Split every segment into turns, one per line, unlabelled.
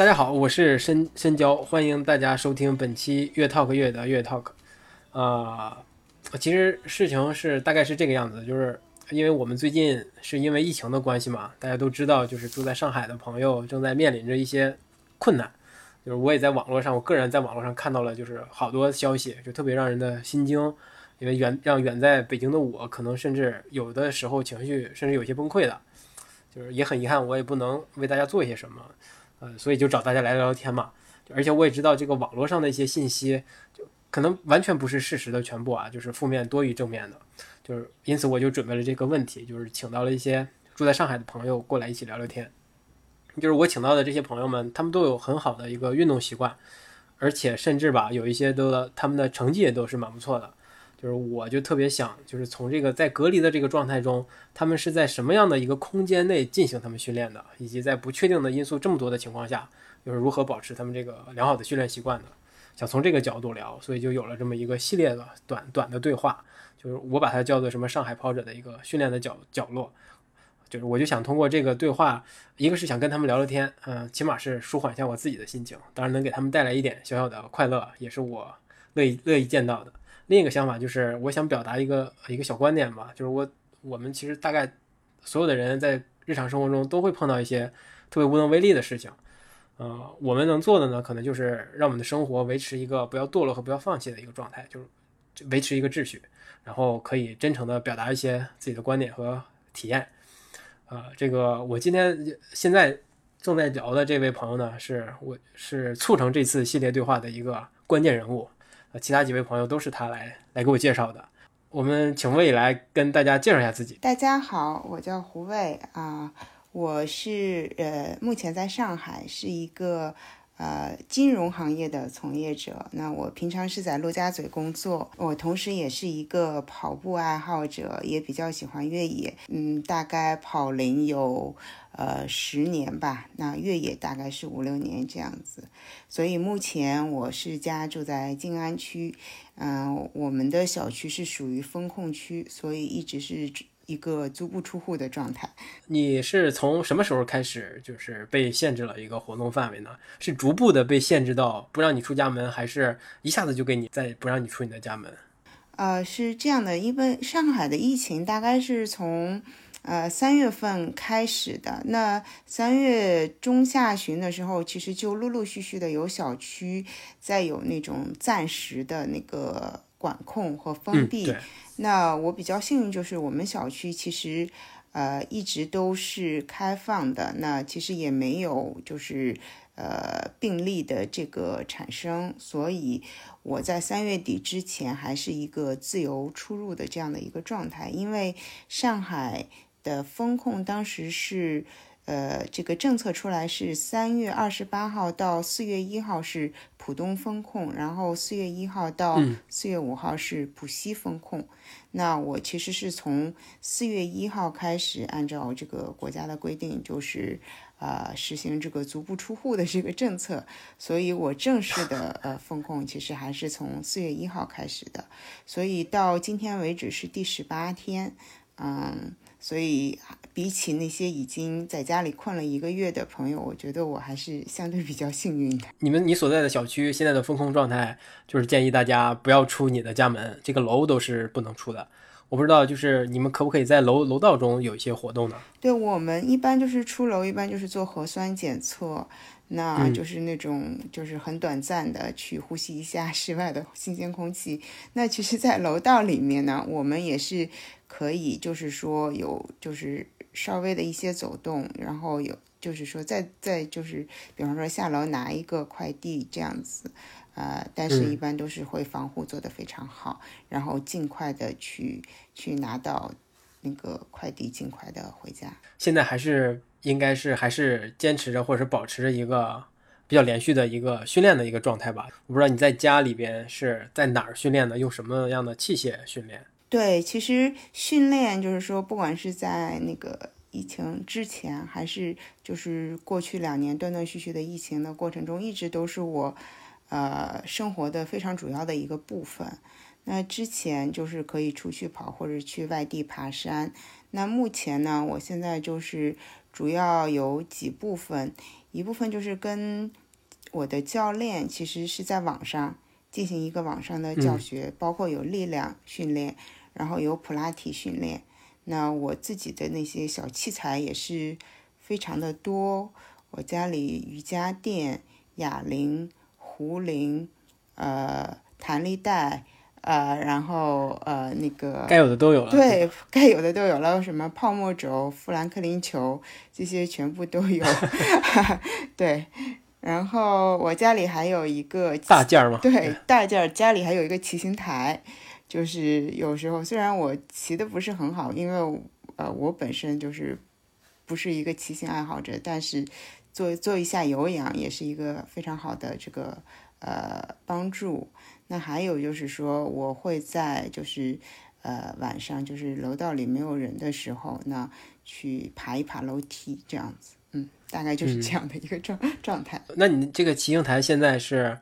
大家好，我是深深交，欢迎大家收听本期越 talk 越的越 talk。啊，其实事情是大概是这个样子，就是因为我们最近是因为疫情的关系嘛，大家都知道，就是住在上海的朋友正在面临着一些困难。就是我也在网络上，我个人在网络上看到了，就是好多消息，就特别让人的心惊，因为远让远在北京的我，可能甚至有的时候情绪甚至有些崩溃的，就是也很遗憾，我也不能为大家做一些什么。呃，所以就找大家来聊聊天嘛。而且我也知道这个网络上的一些信息，就可能完全不是事实的全部啊，就是负面多于正面的。就是因此我就准备了这个问题，就是请到了一些住在上海的朋友过来一起聊聊天。就是我请到的这些朋友们，他们都有很好的一个运动习惯，而且甚至吧，有一些都他们的成绩也都是蛮不错的。就是我就特别想，就是从这个在隔离的这个状态中，他们是在什么样的一个空间内进行他们训练的，以及在不确定的因素这么多的情况下，就是如何保持他们这个良好的训练习惯的？想从这个角度聊，所以就有了这么一个系列的短短的对话，就是我把它叫做什么上海跑者的一个训练的角角落，就是我就想通过这个对话，一个是想跟他们聊聊天，嗯，起码是舒缓一下我自己的心情，当然能给他们带来一点小小的快乐，也是我乐意乐意见到的。另一个想法就是，我想表达一个一个小观点吧，就是我我们其实大概所有的人在日常生活中都会碰到一些特别无能为力的事情，呃，我们能做的呢，可能就是让我们的生活维持一个不要堕落和不要放弃的一个状态，就是维持一个秩序，然后可以真诚的表达一些自己的观点和体验。呃，这个我今天现在正在聊的这位朋友呢，是我是促成这次系列对话的一个关键人物。呃，其他几位朋友都是他来来给我介绍的。我们请魏来跟大家介绍一下自己。
大家好，我叫胡魏啊，我是呃，目前在上海是一个呃金融行业的从业者。那我平常是在陆家嘴工作，我同时也是一个跑步爱好者，也比较喜欢越野。嗯，大概跑龄有。呃，十年吧，那越野大概是五六年这样子，所以目前我是家住在静安区，嗯，我们的小区是属于风控区，所以一直是一个足不出户的状态。
你是从什么时候开始就是被限制了一个活动范围呢？是逐步的被限制到不让你出家门，还是一下子就给你再不让你出你的家门？
呃，是这样的，因为上海的疫情大概是从。呃，三月份开始的，那三月中下旬的时候，其实就陆陆续续的有小区在有那种暂时的那个管控和封闭。那我比较幸运，就是我们小区其实呃一直都是开放的，那其实也没有就是呃病例的这个产生，所以我在三月底之前还是一个自由出入的这样的一个状态，因为上海。的风控当时是，呃，这个政策出来是三月二十八号到四月一号是浦东风控，然后四月一号到四月五号是浦西风控。那我其实是从四月一号开始，按照这个国家的规定，就是呃实行这个足不出户的这个政策，所以我正式的呃风控其实还是从四月一号开始的，所以到今天为止是第十八天，嗯。所以，比起那些已经在家里困了一个月的朋友，我觉得我还是相对比较幸运的。
你们，你所在的小区现在的封控状态，就是建议大家不要出你的家门，这个楼都是不能出的。我不知道，就是你们可不可以在楼楼道中有一些活动呢？
对我们一般就是出楼，一般就是做核酸检测，那就是那种就是很短暂的去呼吸一下室外的新鲜空气。那其实，在楼道里面呢，我们也是。可以，就是说有，就是稍微的一些走动，然后有，就是说再再就是，比方说下楼拿一个快递这样子，呃，但是一般都是会防护做得非常好，然后尽快的去去拿到那个快递，尽快的回家。
现在还是应该是还是坚持着或者保持着一个比较连续的一个训练的一个状态吧。我不知道你在家里边是在哪儿训练的，用什么样的器械训练？
对，其实训练就是说，不管是在那个疫情之前，还是就是过去两年断断续续的疫情的过程中，一直都是我呃生活的非常主要的一个部分。那之前就是可以出去跑或者去外地爬山。那目前呢，我现在就是主要有几部分，一部分就是跟我的教练其实是在网上进行一个网上的教学，包括有力量训练，然后有普拉提训练。那我自己的那些小器材也是非常的多，我家里瑜伽垫、哑铃、壶铃、呃弹力带。呃，然后呃，那个
该有的都有了，
对，该有的都有了，什么泡沫轴、富兰克林球，这些全部都有。对，然后我家里还有一个
大件儿嘛，
对，大件儿，家里还有一个骑行台，就是有时候虽然我骑的不是很好，因为呃，我本身就是不是一个骑行爱好者，但是做做一下有氧也是一个非常好的这个呃帮助。那还有就是说，我会在就是呃晚上就是楼道里没有人的时候，那去爬一爬楼梯这样子，嗯，大概就是这样的一个状 状态。
那你这个骑行台现在是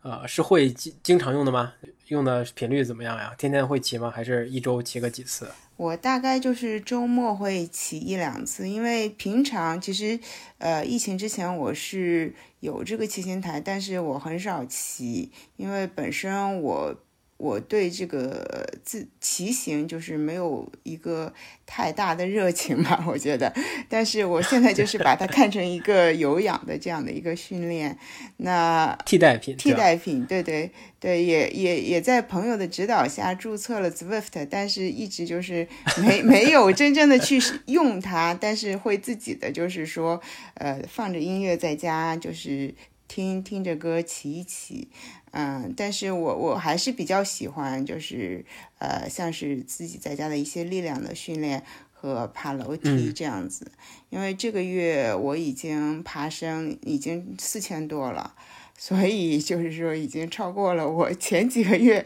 呃是会经经常用的吗？用的频率怎么样呀？天天会骑吗？还是一周骑个几次？
我大概就是周末会骑一两次，因为平常其实，呃，疫情之前我是有这个骑行台，但是我很少骑，因为本身我。我对这个自骑行就是没有一个太大的热情吧，我觉得。但是我现在就是把它看成一个有氧的这样的一个训练，那
替代品，
替代品，对对对，也也也在朋友的指导下注册了 Zwift，但是一直就是没没有真正的去用它，但是会自己的就是说，呃，放着音乐在家就是听听着歌骑一骑。嗯，但是我我还是比较喜欢，就是呃，像是自己在家的一些力量的训练和爬楼梯这样子。因为这个月我已经爬升已经四千多了，所以就是说已经超过了我前几个月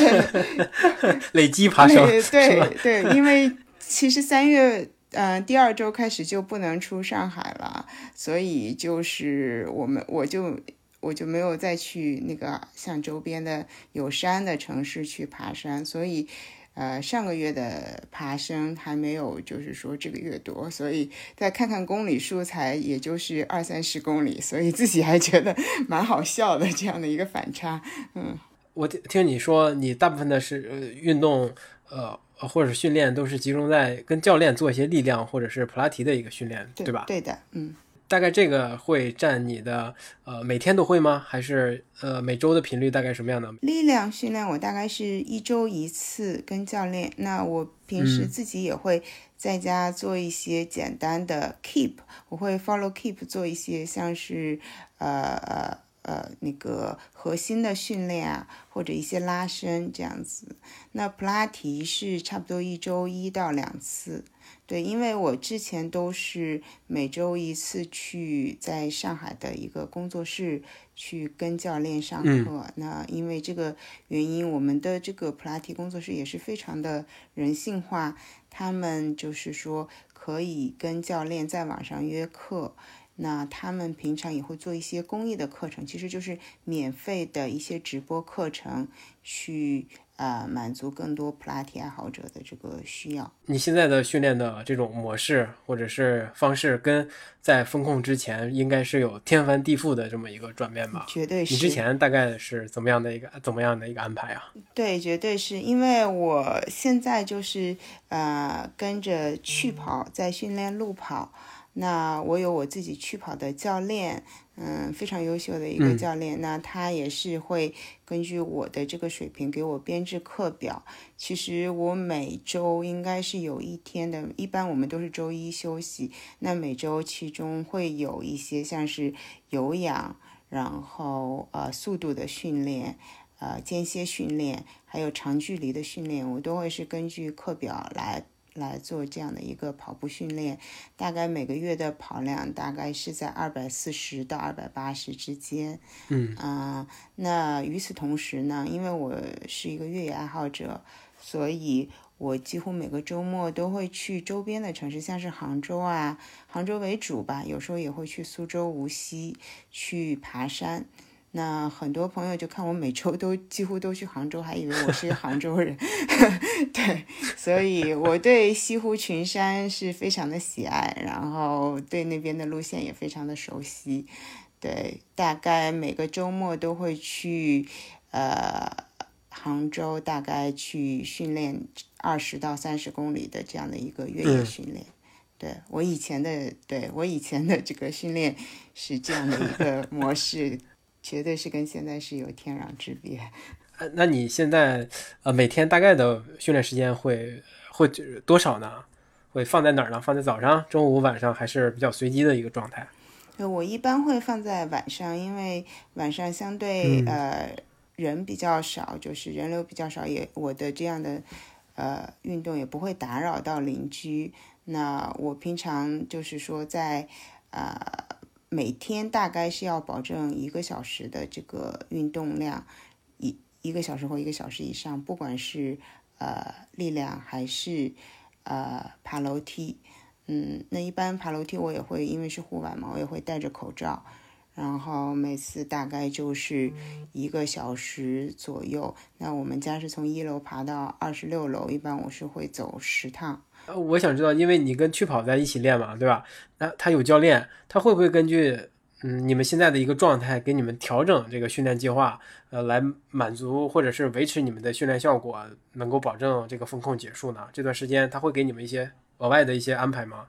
累积爬升。
对对，因为其实三月嗯第二周开始就不能出上海了，所以就是我们我就。我就没有再去那个像周边的有山的城市去爬山，所以，呃，上个月的爬升还没有，就是说这个月多，所以再看看公里数才也就是二三十公里，所以自己还觉得 蛮好笑的这样的一个反差。嗯，
我听听你说，你大部分的是呃运动，呃或者训练都是集中在跟教练做一些力量或者是普拉提的一个训练，
对
吧？
对的，嗯。
大概这个会占你的呃每天都会吗？还是呃每周的频率大概什么样的？
力量训练我大概是一周一次跟教练。那我平时自己也会在家做一些简单的 keep，我会 follow keep 做一些像是呃呃呃那个核心的训练啊，或者一些拉伸这样子。那普拉提是差不多一周一到两次。对，因为我之前都是每周一次去在上海的一个工作室去跟教练上课。那因为这个原因，我们的这个普拉提工作室也是非常的人性化。他们就是说可以跟教练在网上约课，那他们平常也会做一些公益的课程，其实就是免费的一些直播课程去。呃，满足更多普拉提爱好者的这个需要。
你现在的训练的这种模式或者是方式，跟在风控之前应该是有天翻地覆的这么一个转变吧？
绝对是。
你之前大概是怎么样的一个怎么样的一个安排啊？
对，绝对是因为我现在就是呃跟着去跑，在训练路跑。那我有我自己去跑的教练。嗯，非常优秀的一个教练，那他也是会根据我的这个水平给我编制课表。其实我每周应该是有一天的，一般我们都是周一休息。那每周其中会有一些像是有氧，然后呃速度的训练，呃间歇训练，还有长距离的训练，我都会是根据课表来来做这样的一个跑步训练，大概每个月的跑量大概是在二百四十到二百八十之间。
嗯
啊、那与此同时呢，因为我是一个越野爱好者，所以我几乎每个周末都会去周边的城市，像是杭州啊，杭州为主吧，有时候也会去苏州、无锡去爬山。那很多朋友就看我每周都几乎都去杭州，还以为我是杭州人。对，所以我对西湖群山是非常的喜爱，然后对那边的路线也非常的熟悉。对，大概每个周末都会去，呃，杭州大概去训练二十到三十公里的这样的一个越野
嗯
训练。对我以前的，对我以前的这个训练是这样的一个模式，绝对是跟现在是有天壤之别。
呃那你现在呃每天大概的训练时间会会多少呢？会放在哪儿呢？放在早上、中午、晚上，还是比较随机的一个状态？
对，我一般会放在晚上，因为晚上相对、
嗯
呃人比较少，就是人流比较少，也我的这样的呃运动也不会打扰到邻居。那我平常就是说在呃每天大概是要保证一个小时的这个运动量，一一个小时或一个小时以上，不管是呃力量还是呃爬楼梯。嗯，那一般爬楼梯我也会，因为是户外嘛，我也会戴着口罩，然后每次大概就是一个小时左右。那我们家是从一楼爬到二十六楼，一般我是会走十趟。
呃我想知道，因为你跟去跑在一起练嘛，对吧？那他有教练，他会不会根据嗯你们现在的一个状态给你们调整这个训练计划，呃，来满足或者是维持你们的训练效果，能够保证这个风控结束呢？这段时间他会给你们一些额外的一些安排吗？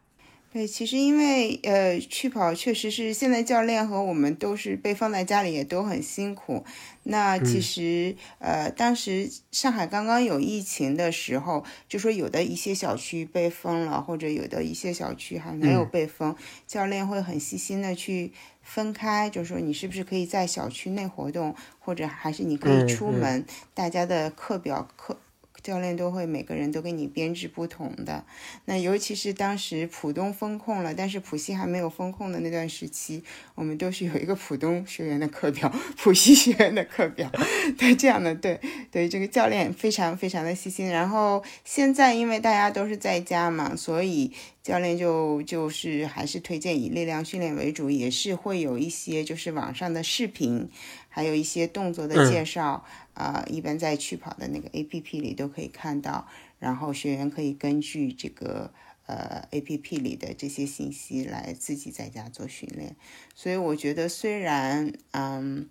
对，其实因为呃，去跑确实是现在教练和我们都是被放在家里，也都很辛苦。那其实、呃，当时上海刚刚有疫情的时候，就说有的一些小区被封了，或者有的一些小区还没有被封，教练会很细心的去分开，就说你是不是可以在小区内活动，或者还是你可以出门，大家的课表课。教练都会每个人都给你编制不同的，那尤其是当时浦东封控了，但是浦西还没有封控的那段时期，我们都是有一个浦东学员的课表，浦西学员的课表，对这样的，对对，这个教练非常非常的细心。然后现在因为大家都是在家嘛，所以教练就就是还是推荐以力量训练为主，也是会有一些就是网上的视频，还有一些动作的介绍。啊、一般在趣跑的那个 A P P 里都可以看到，然后学员可以根据这个呃 A P P 里的这些信息来自己在家做训练。所以我觉得虽然嗯，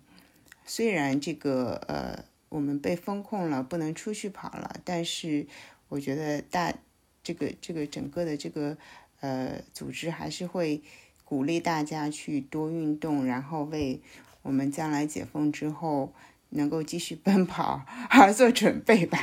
虽然这个呃我们被封控了，不能出去跑了，但是我觉得大这个这个整个的这个呃组织还是会鼓励大家去多运动，然后为我们将来解封之后。能够继续奔跑而 做准备吧。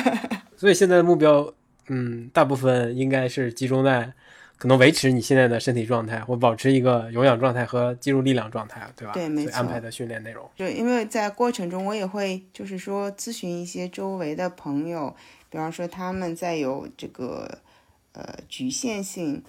所以现在的目标，嗯，大部分应该是集中在可能维持你现在的身体状态，或保持一个有氧状态和肌肉力量状态，对吧？
对没
错安排的训练内容。
对因为在过程中，我也会就是说咨询一些周围的朋友，比方说他们在有这个呃局限性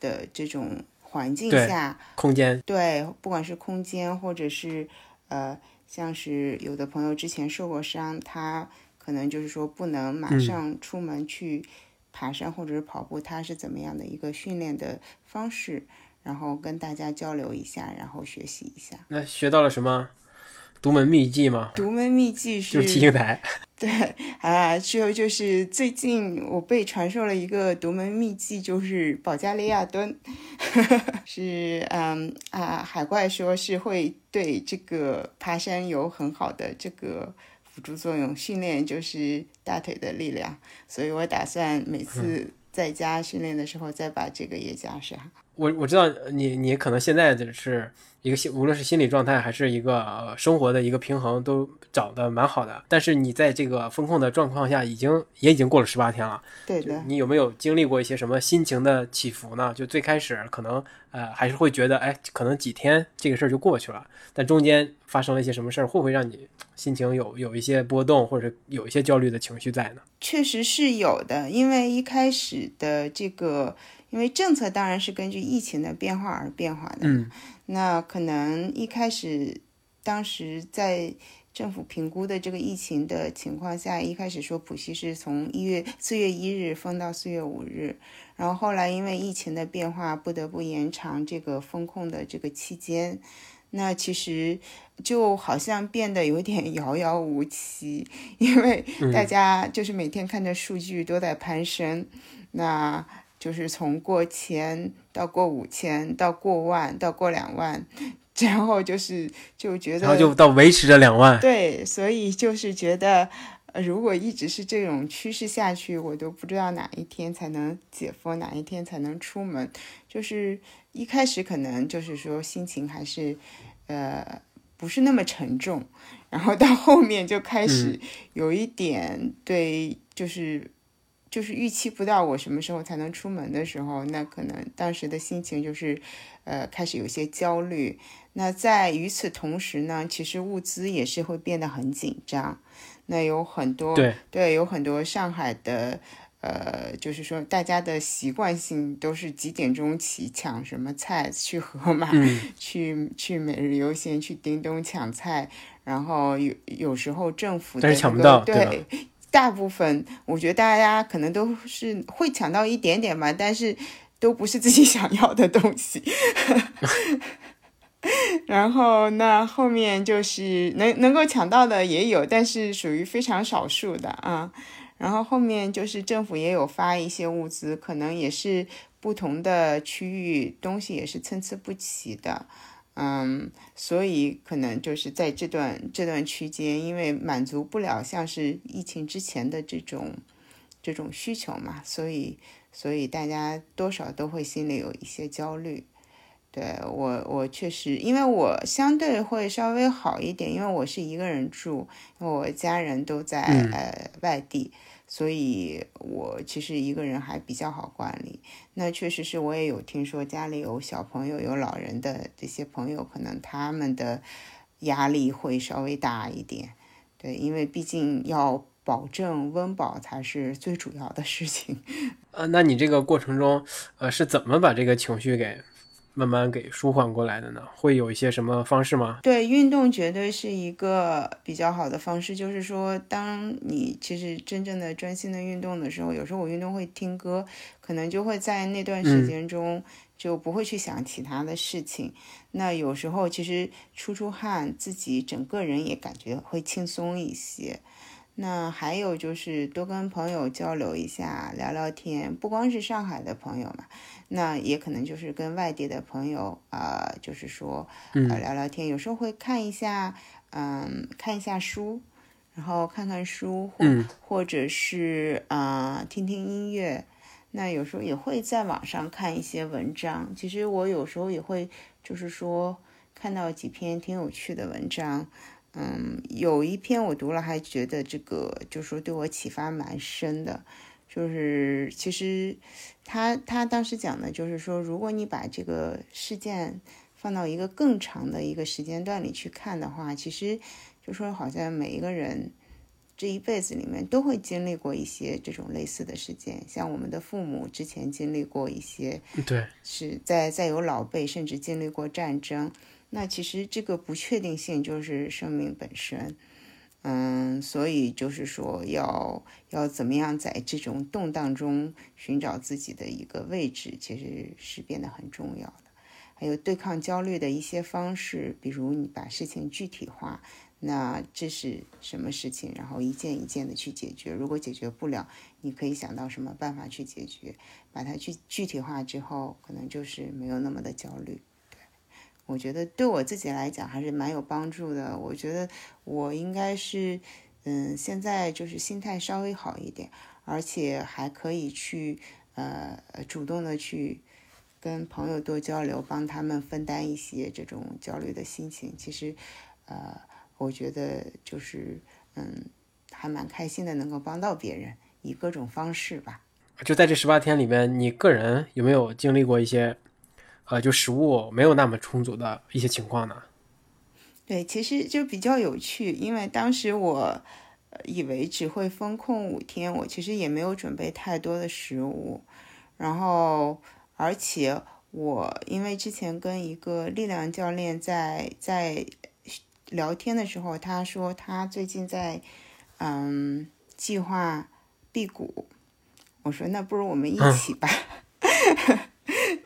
的这种环境下，
空间，
对，不管是空间或者是呃，像是有的朋友之前受过伤，他可能就是说不能马
嗯
上出门去爬山或者是跑步，他是怎么样的一个训练的方式，然后跟大家交流一下，然后学习一下。
那学到了什么独门秘技吗？
独门秘技是
就是骑行台。
对啊，之后就是最近我被传授了一个独门秘技，就是保加利亚蹲，是嗯啊，海怪说是会对这个爬山有很好的这个辅助作用，训练就是大腿的力量，所以我打算每次在家训练的时候再把这个也加上。
我我知道你你可能现在就是一个心，无论是心理状态还是一个呃生活的一个平衡都找的蛮好的，但是你在这个风控的状况下，已经也已经过了十八天了。
对的，
你有没有经历过一些什么心情的起伏呢？就最开始可能呃还是会觉得，哎，可能几天这个事儿就过去了，但中间发生了一些什么事儿，会不会让你心情有有一些波动，或者有一些焦虑的情绪在呢？
确实是有的，因为一开始的这个，因为政策当然是根据疫情的变化而变化的。
嗯，
那可能一开始，当时在政府评估的这个疫情的情况下，一开始说浦西是从一月四月一日封到四月五日，然后后来因为疫情的变化，不得不延长这个封控的这个期间。那其实就好像变得有点遥遥无期，因为大家就是每天看着数据都在攀升，那就是从过千到过五千到过万到过两万，然后就是就觉得，
然后就到维持着两万。
对，所以就是觉得，如果一直是这种趋势下去，我都不知道哪一天才能解封，哪一天才能出门。就是一开始可能就是说心情还是。呃，不是那么沉重，然后到后面就开始有一点对，就是就是预期不到我什么时候才能出门的时候，那可能当时的心情就是呃开始有些焦虑。那在与此同时呢，其实物资也是会变得很紧张。那有很多
对
对，有很多上海的。呃，就是说，大家的习惯性都是几点钟起抢什么菜，去盒马，去去每日优先，去叮咚抢菜，然后有有时候政府
但是抢不到，
对，大部分我觉得大家可能都是会抢到一点点吧，但是都不是自己 想要的东西。然后那后面就是能能够抢到的也有，但是属于非常少数的啊。然后后面就是政府也有发一些物资，可能也是不同的区域东西也是参差不齐的，嗯，所以可能就是在这段这段区间，因为满足不了像是疫情之前的这种这种需求嘛，所以所以大家多少都会心里有一些焦虑。对我我确实，因为我相对会稍微好一点，因为我是一个人住，因为我家人都在呃外地。所以，我其实一个人还比较好管理。那确实是我也有听说，家里有小朋友、有老人的这些朋友，可能他们的压力会稍微大一点。对，因为毕竟要保证温饱才是最主要的事情。
呃，那你这个过程中，呃，是怎么把这个情绪给？慢慢给舒缓过来的呢，会有一些什么方式吗？
对，运动绝对是一个比较好的方式。就是说，当你其实真正的专心的运动的时候，有时候我运动会听歌，可能就会在那段时间中就不会去想其他的事情。那有时候其实出出汗，自己整个人也感觉会轻松一些。那还有就是多跟朋友交流一下，聊聊天，不光是上海的朋友嘛，那也可能就是跟外地的朋友啊，就是说呃聊聊天，有时候会看一下，嗯，看一下书，然后看看书，或或者是啊听听音乐，那有时候也会在网上看一些文章。其实我有时候也会就是说看到几篇挺有趣的文章。嗯，有一篇我读了，还觉得这个就是说对我启发蛮深的。就是其实他他当时讲的，就是说如果你把这个事件放到一个更长的一个时间段里去看的话，其实就说好像每一个人这一辈子里面都会经历过一些这种类似的事件，像我们的父母之前经历过一些，
对，
是在在有老辈甚至经历过战争。那其实这个不确定性就是生命本身，嗯，所以就是说要要怎么样在这种动荡中寻找自己的一个位置，其实是变得很重要的。还有对抗焦虑的一些方式，比如你把事情具体化，那这是什么事情，然后一件一件的去解决。如果解决不了，你可以想到什么办法去解决，把它去具体化之后，可能就是没有那么的焦虑。我觉得对我自己来讲还是蛮有帮助的。我觉得我应该是，嗯，现在就是心态稍微好一点，而且还可以去，呃，主动的去跟朋友多交流，帮他们分担一些这种焦虑的心情。其实，呃，我觉得就是嗯，还蛮开心的，能够帮到别人，以各种方式吧。
就在这十八天里面，你个人有没有经历过一些，呃，就食物没有那么充足的一些情况呢？
对，其实就比较有趣，因为当时我以为只会封控五天，我其实也没有准备太多的食物，然后而且我因为之前跟一个力量教练在在聊天的时候，他说他最近在嗯计划辟谷。我说那不如我们一起吧，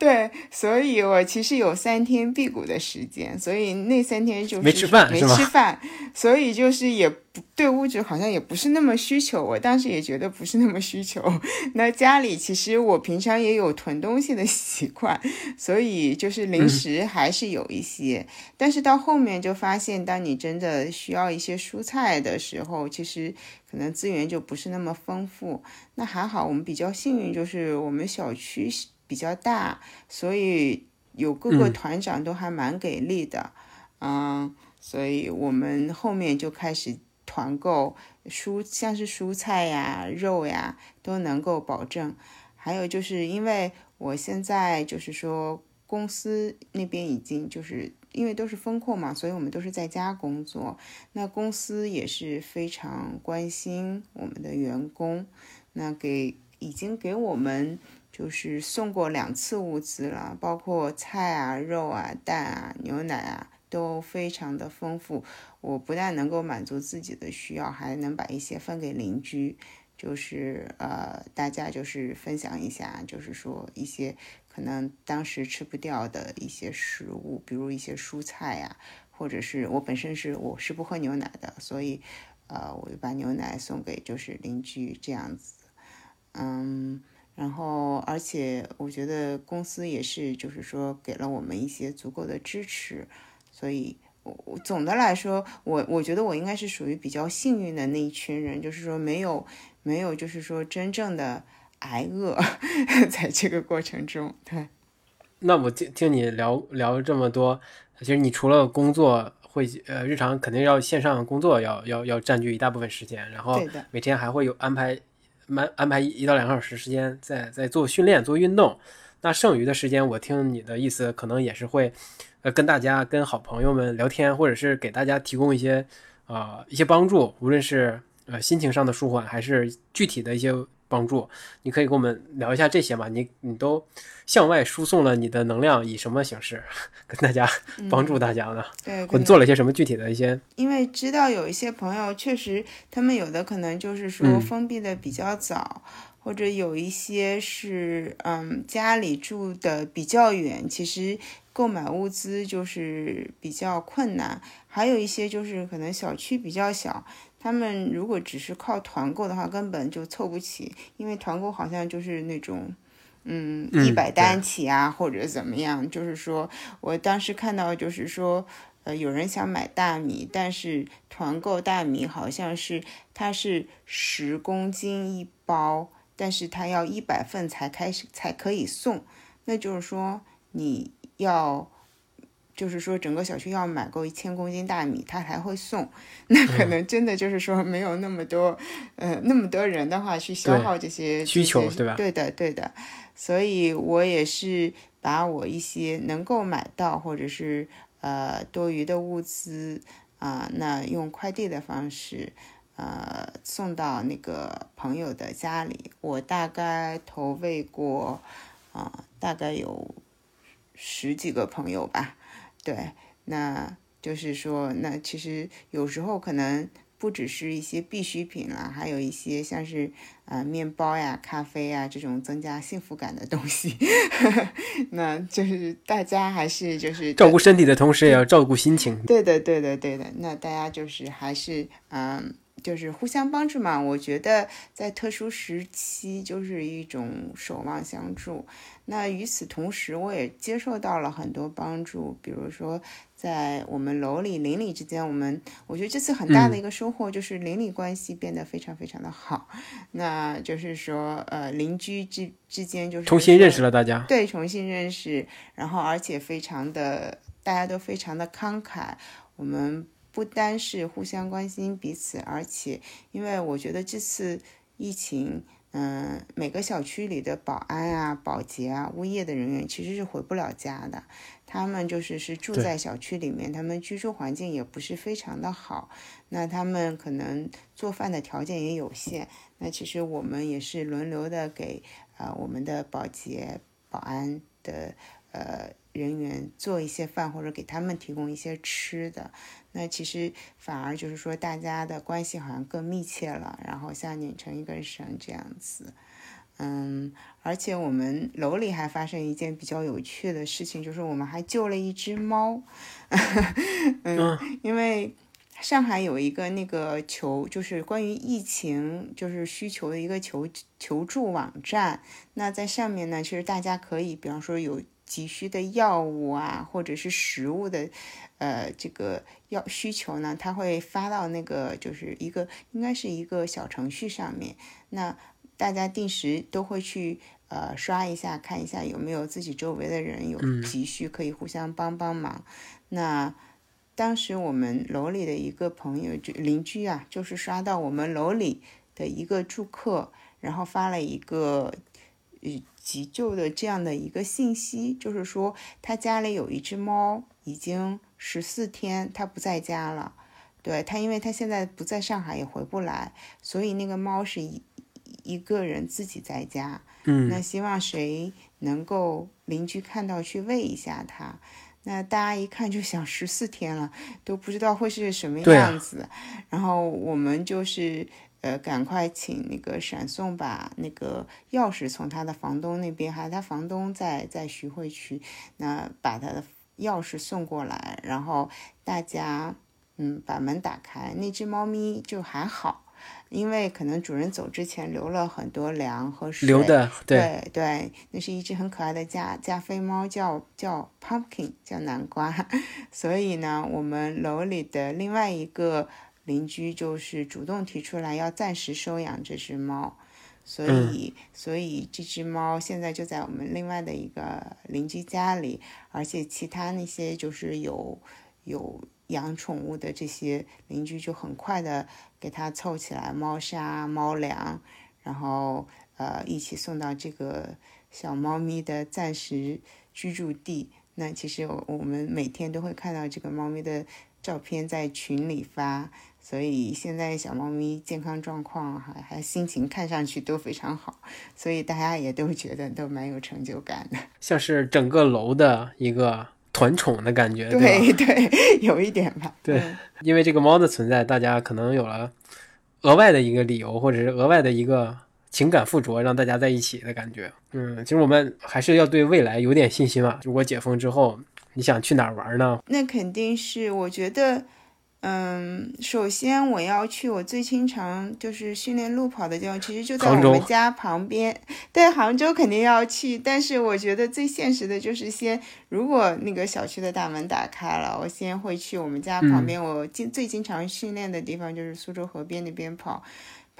对，所以我其实有三天辟谷的时间，所以那三天就是
没吃饭，
没吃饭，所以就是也不对物质好像也不是那么需求，我当时也觉得不是那么需求。那家里其实我平常也有囤东西的习惯，所以就是零食还是有一些，但是到后面就发现，当你真的需要一些蔬菜的时候，其实。可能资源就不是那么丰富，那还好，我们比较幸运，就是我们小区比较大，所以有各个团长都还蛮给力的，嗯，所以我们后面就开始团购蔬，像是蔬菜呀、肉呀都能够保证。还有就是因为我现在就是说公司那边已经就是。因为都是风控嘛，所以我们都是在家工作。那公司也是非常关心我们的员工，那给已经给我们就是送过两次物资了，包括菜啊、肉啊、蛋啊、牛奶啊，都非常的丰富。我不但能够满足自己的需要，还能把一些分给邻居，就是呃，大家就是分享一下，就是说一些。可能当时吃不掉的一些食物，比如一些蔬菜呀，或者是我本身是我是不喝牛奶的，所以，呃，我就把牛奶送给就是邻居这样子，嗯，然后而且我觉得公司也是就是说给了我们一些足够的支持，所以，我总的来说，我我觉得我应该是属于比较幸运的那一群人，就是说没有没有就是说真正的。挨饿，在这个过程中，对。
那我听听你聊聊这么多，其实你除了工作会呃日常肯定要线上工作要要要占据一大部分时间，然后每天还会有安排满安排一到两个小时时间在在做训练做运动。那剩余的时间，我听你的意思，可能也是会呃跟大家跟好朋友们聊天，或者是给大家提供一些啊一些帮助，无论是呃心情上的舒缓，还是具体的一些。帮助，你可以跟我们聊一下这些吗？你你都向外输送了你的能量，以什么形式跟大家帮助大家呢？
对，
或做了些什么具体的一些？
因为知道有一些朋友确实，他们有的可能就是说封闭的比较早，或者有一些是嗯家里住的比较远，其实购买物资就是比较困难。还有一些就是可能小区比较小。他们如果只是靠团购的话，根本就凑不起，因为团购好像就是那种，嗯，一百单起啊，或者怎么样。就是说我当时看到，就是说，呃，有人想买大米，但是团购大米好像是它是十公斤一包，但是它要一百份才开始才可以送，那就是说你要。就是说，整个小区要买够一千公斤大米，他才会送。那可能真的就是说，没有那么多，呃，那么多人的话去消耗这些
需求，对吧？
对的，对的。所以我也是把我一些能够买到或者是呃多余的物资啊，那用快递的方式呃送到那个朋友的家里。我大概投喂过啊，大概有十几个朋友吧。对，那就是说，那其实有时候可能不只是一些必需品啦，还有一些像是啊面包呀、咖啡呀这种增加幸福感的东西。那就是大家还是就是
照顾身体的同时，也要照顾心情。
对的，对的，对的。那大家就是还是嗯。就是互相帮助嘛，我觉得在特殊时期就是一种守望相助。那与此同时，我也接受到了很多帮助，比如说在我们楼里邻里之间，我们我觉得这次很大的一个收获就是邻里关系变得非常非常的好。那就是说，呃，邻居之之间就是
重新认识了大家，
对，重新认识，然后而且非常的大家都非常的慷慨。我们不单是互相关心彼此，而且因为我觉得这次疫情。嗯，每个小区里的保安啊、保洁啊、物业的人员其实是回不了家的，他们就是是住在小区里面，他们居住环境也不是非常的好，那他们可能做饭的条件也有限，那其实我们也是轮流的给呃我们的保洁、保安的呃。人员做一些饭，或者给他们提供一些吃的，那其实反而就是说大家的关系好像更密切了，然后像拧成一根绳这样子。嗯，而且我们楼里还发生一件比较有趣的事情，就是我们还救了一只猫。嗯，因为上海有一个那个求，就是关于疫情就是需求的一个求求助网站，那在上面呢，其实大家可以，比方说有。急需的药物啊，或者是食物的，呃，这个要需求呢，他会发到那个就是一个应该是一个小程序上面。那大家定时都会去呃刷一下，看一下有没有自己周围的人有急需，可以互相帮帮忙。那当时我们楼里的一个朋友就邻居啊，就是刷到我们楼里的一个住客，然后发了一个呃。急救的这样的一个信息，就是说他家里有一只猫，已经十四天他不在家了。对他，因为他现在不在上海，也回不来，所以那个猫是一一个人自己在家。
嗯，
那希望谁能够邻居看到去喂一下它。那大家一看就想十四天了，都不知道会是什么样子。然后我们就是。呃，赶快请那个闪送把那个钥匙从他的房东那边，还有他房东在在徐汇区，那把他的钥匙送过来，然后大家嗯把门打开，那只猫咪就还好，因为可能主人走之前留了很多粮和水，
留的
对对，那是一只很可爱的加加菲猫，叫叫 Pumpkin，叫南瓜，所以呢，我们楼里的另外一个。邻居就是主动提出来要暂时收养这只猫，所以所以这只猫现在就在我们另外的一个邻居家里，而且其他那些就是有有养宠物的这些邻居就很快的给它凑起来猫砂、猫粮，然后呃一起送到这个小猫咪的暂时居住地。那其实我们每天都会看到这个猫咪的照片在群里发。所以现在小猫咪健康状况还还心情看上去都非常好，所以大家也都觉得都蛮有成就感的，
像是整个楼的一个团宠的感觉，
对 对，有一点吧。
对，因为这个猫的存在，大家可能有了额外的一个理由，或者是额外的一个情感附着，让大家在一起的感觉。嗯，其实我们还是要对未来有点信心嘛。如果解封之后，你想去哪儿玩呢？
那肯定是，我觉得。嗯，首先我要去我最经常就是训练路跑的地方，其实就在我们家旁边。对，杭州肯定要去，但是我觉得最现实的就是先，如果那个小区的大门打开了，我先会去我们家旁边，我经最经常训练的地方就是苏州河边那边跑。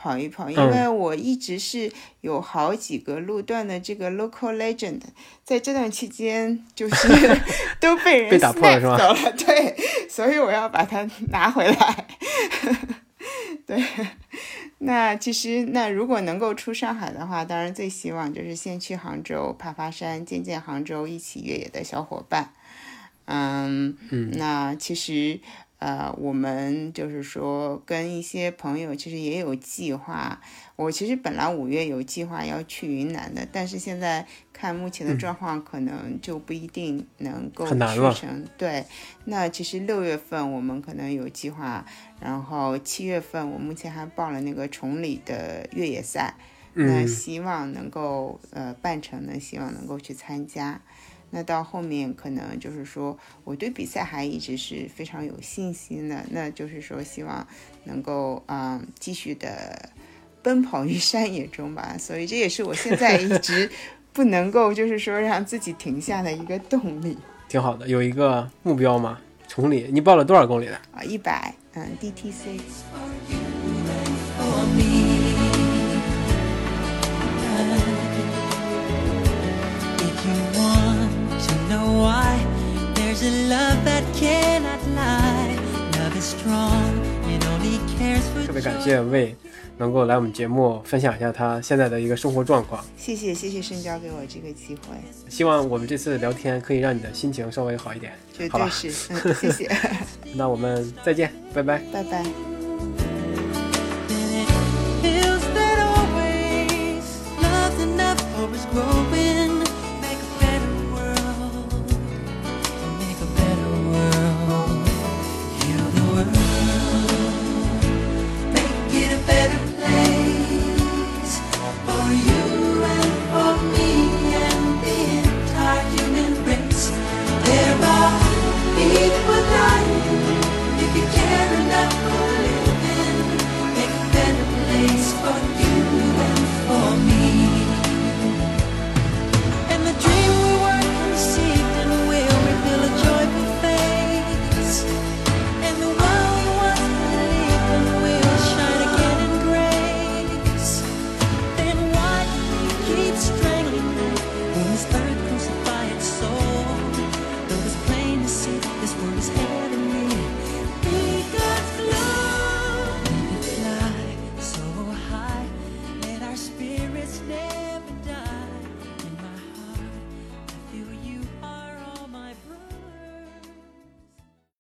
跑一跑，因为我一直是有好几个路段的这个 local legend，在这段期间就是 都被人
打破了，是吧？
走了，对，所以我要把它拿回来。对，那其实那如果能够出上海的话，当然最希望就是先去杭州爬爬山，见见杭州一起越野的小伙伴。嗯嗯，那其实。呃，我们就是说跟一些朋友其实也有计划。我其实本来五月有计划要去云南的，但是现在看目前的状况，可能就不一定能够去成。对，那其实六月份我们可能有计划，然后七月份我目前还报了那个崇礼的越野赛，那希望能够呃办成呢，希望能够去参加。那到后面可能就是说，我对比赛还一直是非常有信心的。那就是说，希望能够嗯继续的奔跑于山野中吧。所以这也是我现在一直 不能够就是说让自己停下的一个动力。
挺好的，有一个目标嘛，崇礼，你报了多少公里的？
啊，一百，嗯，DTC。
There's a love that cannot lie. Love is strong, it only cares for
特别感谢魏能够来我们节目分享一下他现在的一个生活状况。
谢谢谢谢深交给我这个机会，
希望我们这次聊天可以让你的心情稍微好一点。
绝
好吧
对是，嗯，谢谢，
那我们再见，拜拜。
拜拜。